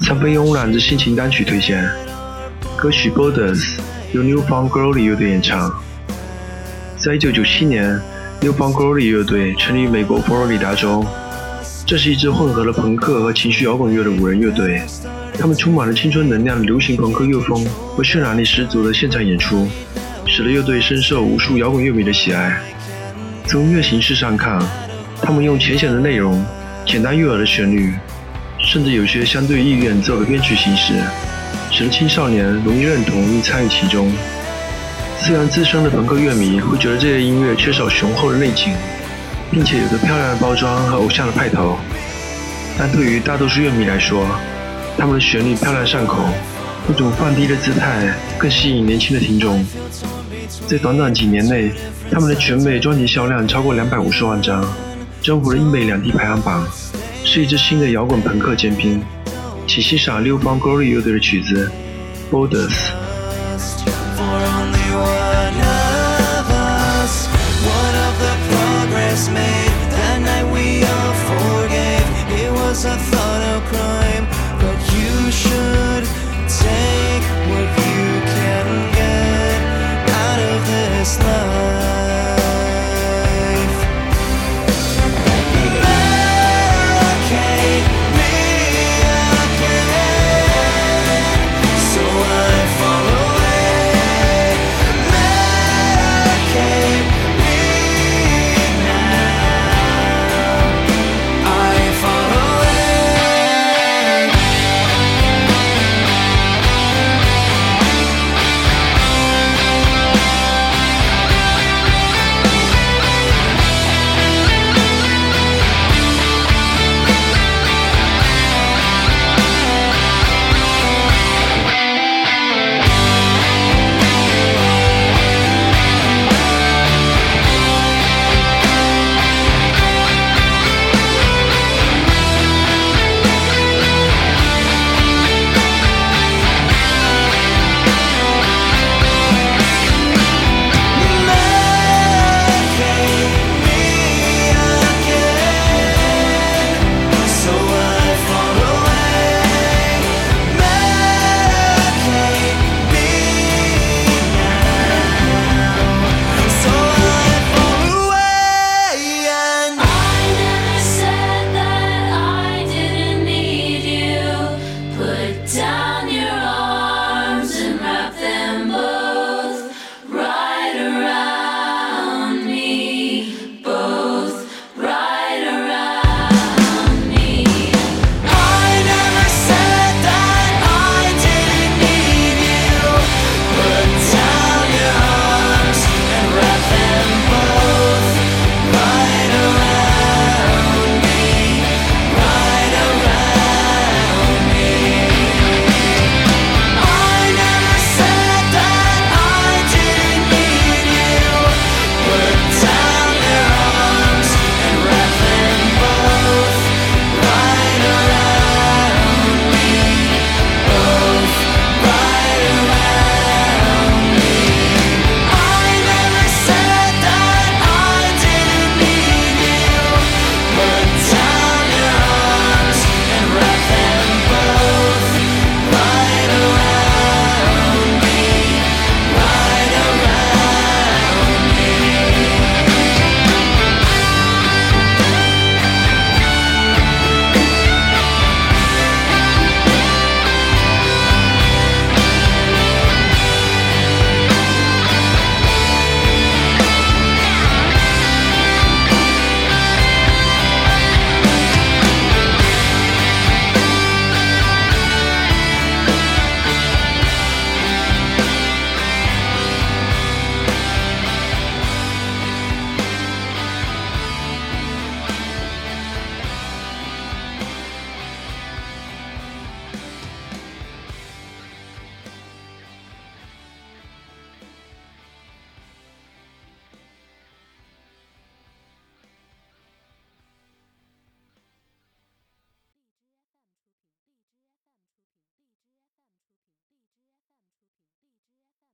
三分慵懒之心情单曲推荐，歌曲《Borders》由 New Found Glory 乐队演唱。在1997年，New Found Glory 乐队成立于美国佛罗里达州。这是一支混合了朋克和情绪摇滚乐的五人乐队。他们充满了青春能量的流行朋克乐风和渲染力十足的现场演出，使得乐队深受无数摇滚乐迷的喜爱。从音乐形式上看，他们用浅显的内容、简单悦耳的旋律，甚至有些相对易演奏的编曲形式，使得青少年容易认同并参与其中。虽然资深的朋克乐迷会觉得这些音乐缺少雄厚的内情，并且有着漂亮的包装和偶像的派头，但对于大多数乐迷来说，他们的旋律漂亮上口，那种放低的姿态更吸引年轻的听众。在短短几年内，他们的全美专辑销量超过两百五十万张，征服了英美两地排行榜，是一支新的摇滚朋克尖兵。请欣赏六方 Glory 乐队的曲子《Borders》。may